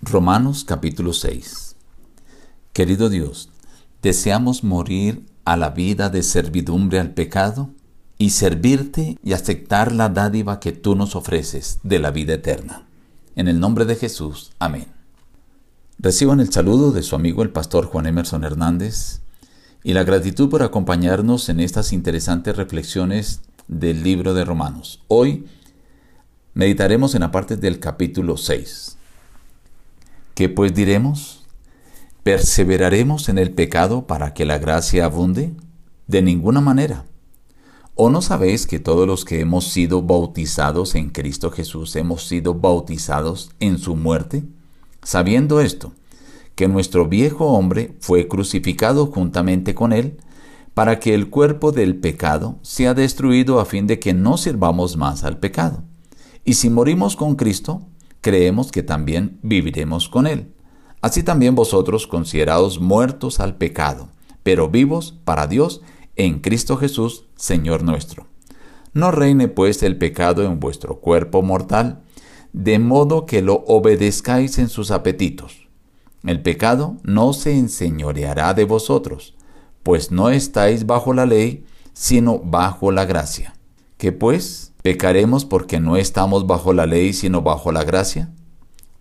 Romanos capítulo 6 Querido Dios, deseamos morir a la vida de servidumbre al pecado y servirte y aceptar la dádiva que tú nos ofreces de la vida eterna. En el nombre de Jesús, amén. Reciban el saludo de su amigo el pastor Juan Emerson Hernández y la gratitud por acompañarnos en estas interesantes reflexiones del libro de Romanos. Hoy meditaremos en la parte del capítulo 6. ¿Qué pues diremos? ¿Perseveraremos en el pecado para que la gracia abunde? De ninguna manera. ¿O no sabéis que todos los que hemos sido bautizados en Cristo Jesús hemos sido bautizados en su muerte? Sabiendo esto, que nuestro viejo hombre fue crucificado juntamente con él, para que el cuerpo del pecado sea destruido a fin de que no sirvamos más al pecado. Y si morimos con Cristo, creemos que también viviremos con Él. Así también vosotros considerados muertos al pecado, pero vivos para Dios en Cristo Jesús, Señor nuestro. No reine pues el pecado en vuestro cuerpo mortal, de modo que lo obedezcáis en sus apetitos. El pecado no se enseñoreará de vosotros, pues no estáis bajo la ley, sino bajo la gracia. ¿Qué pues? ¿Pecaremos porque no estamos bajo la ley sino bajo la gracia?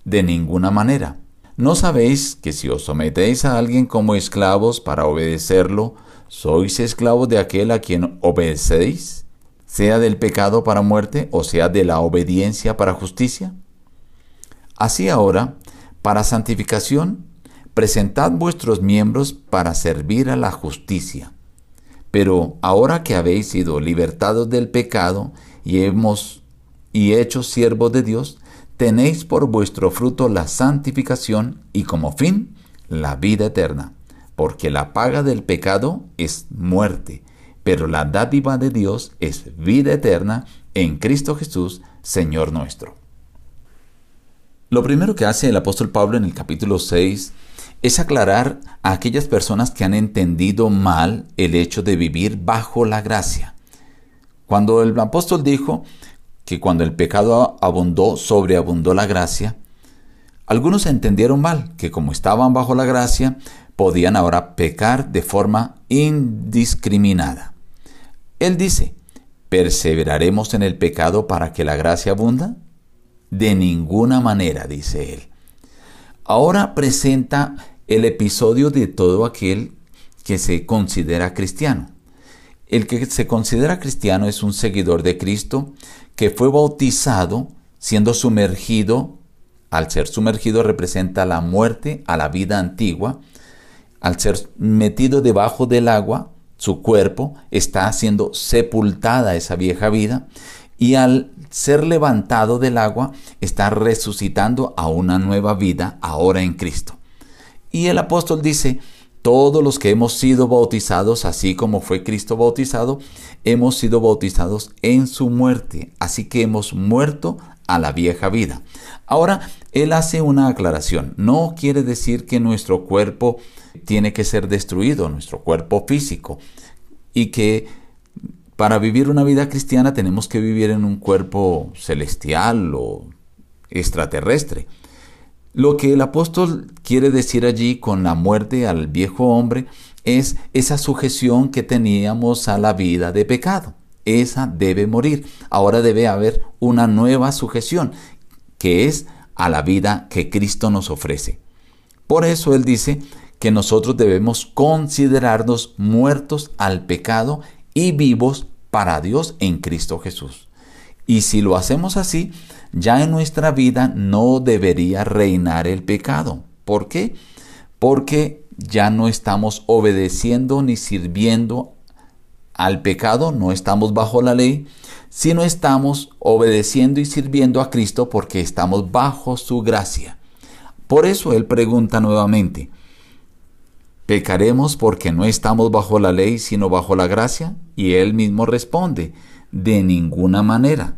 De ninguna manera. ¿No sabéis que si os sometéis a alguien como esclavos para obedecerlo, sois esclavos de aquel a quien obedecéis? Sea del pecado para muerte o sea de la obediencia para justicia. Así ahora, para santificación, presentad vuestros miembros para servir a la justicia. Pero ahora que habéis sido libertados del pecado y hemos y hechos siervos de Dios, tenéis por vuestro fruto la santificación y como fin la vida eterna, porque la paga del pecado es muerte, pero la dádiva de Dios es vida eterna en Cristo Jesús, Señor nuestro. Lo primero que hace el apóstol Pablo en el capítulo 6 es aclarar a aquellas personas que han entendido mal el hecho de vivir bajo la gracia. Cuando el apóstol dijo que cuando el pecado abundó, sobreabundó la gracia, algunos entendieron mal, que como estaban bajo la gracia, podían ahora pecar de forma indiscriminada. Él dice, ¿perseveraremos en el pecado para que la gracia abunda? De ninguna manera, dice él. Ahora presenta el episodio de todo aquel que se considera cristiano. El que se considera cristiano es un seguidor de Cristo que fue bautizado siendo sumergido. Al ser sumergido representa la muerte a la vida antigua. Al ser metido debajo del agua, su cuerpo está siendo sepultada esa vieja vida y al ser levantado del agua está resucitando a una nueva vida ahora en Cristo. Y el apóstol dice, todos los que hemos sido bautizados, así como fue Cristo bautizado, hemos sido bautizados en su muerte, así que hemos muerto a la vieja vida. Ahora, él hace una aclaración. No quiere decir que nuestro cuerpo tiene que ser destruido, nuestro cuerpo físico, y que para vivir una vida cristiana tenemos que vivir en un cuerpo celestial o extraterrestre. Lo que el apóstol quiere decir allí con la muerte al viejo hombre es esa sujeción que teníamos a la vida de pecado. Esa debe morir. Ahora debe haber una nueva sujeción, que es a la vida que Cristo nos ofrece. Por eso Él dice que nosotros debemos considerarnos muertos al pecado y vivos para Dios en Cristo Jesús. Y si lo hacemos así, ya en nuestra vida no debería reinar el pecado. ¿Por qué? Porque ya no estamos obedeciendo ni sirviendo al pecado, no estamos bajo la ley, sino estamos obedeciendo y sirviendo a Cristo porque estamos bajo su gracia. Por eso Él pregunta nuevamente, ¿pecaremos porque no estamos bajo la ley sino bajo la gracia? Y Él mismo responde, de ninguna manera.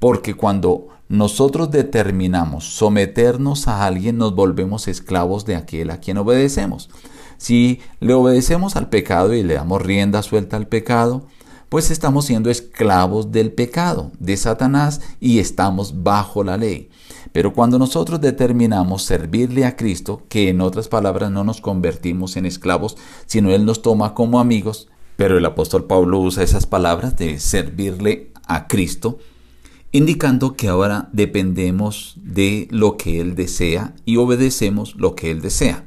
Porque cuando nosotros determinamos someternos a alguien, nos volvemos esclavos de aquel a quien obedecemos. Si le obedecemos al pecado y le damos rienda suelta al pecado, pues estamos siendo esclavos del pecado, de Satanás, y estamos bajo la ley. Pero cuando nosotros determinamos servirle a Cristo, que en otras palabras no nos convertimos en esclavos, sino Él nos toma como amigos, pero el apóstol Pablo usa esas palabras de servirle a Cristo, indicando que ahora dependemos de lo que Él desea y obedecemos lo que Él desea.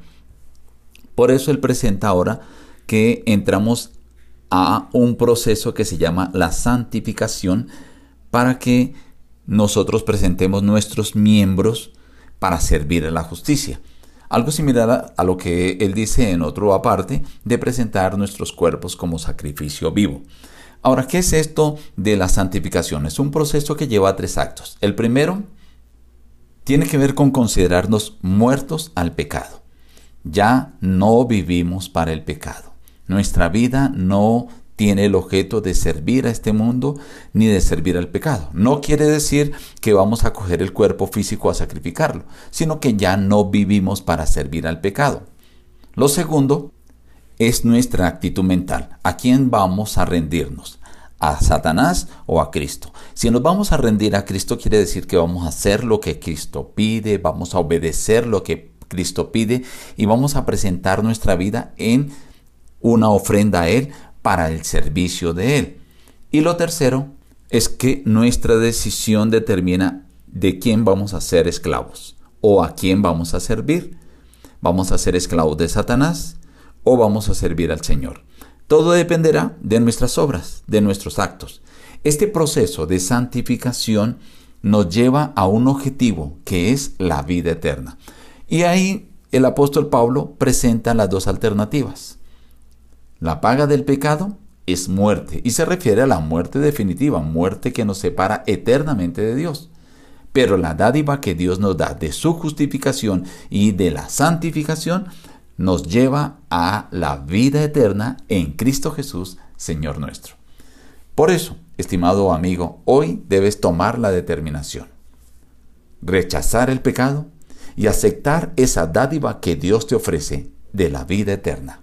Por eso Él presenta ahora que entramos a un proceso que se llama la santificación para que nosotros presentemos nuestros miembros para servir a la justicia. Algo similar a, lo que él dice en otro aparte de presentar nuestros cuerpos como sacrificio vivo. Ahora, ¿qué es esto de la santificación? Es un proceso que lleva a tres actos. El primero tiene que ver con considerarnos muertos al pecado. Ya no vivimos para el pecado. Nuestra vida no tiene el objeto de servir a este mundo ni de servir al pecado. No quiere decir que vamos a coger el cuerpo físico a sacrificarlo, sino que ya no vivimos para servir al pecado. Lo segundo es nuestra actitud mental. ¿A quién vamos a rendirnos? ¿A Satanás o a Cristo? Si nos vamos a rendir a Cristo quiere decir que vamos a hacer lo que Cristo pide, vamos a obedecer lo que Cristo pide y vamos a presentar nuestra vida en una ofrenda a Él para el servicio de Él. Y lo tercero es que nuestra decisión determina de quién vamos a ser esclavos o a quién vamos a servir. ¿Vamos a ser esclavos de Satanás o vamos a servir al Señor? Todo dependerá de nuestras obras, de nuestros actos. Este proceso de santificación nos lleva a un objetivo que es la vida eterna. Y ahí el apóstol Pablo presenta las dos alternativas. La paga del pecado es muerte y se refiere a la muerte definitiva, muerte que nos separa eternamente de Dios. Pero la dádiva que Dios nos da de su justificación y de la santificación nos lleva a la vida eterna en Cristo Jesús, Señor nuestro. Por eso, estimado amigo, hoy debes tomar la determinación. Rechazar el pecado y aceptar esa dádiva que Dios te ofrece de la vida eterna.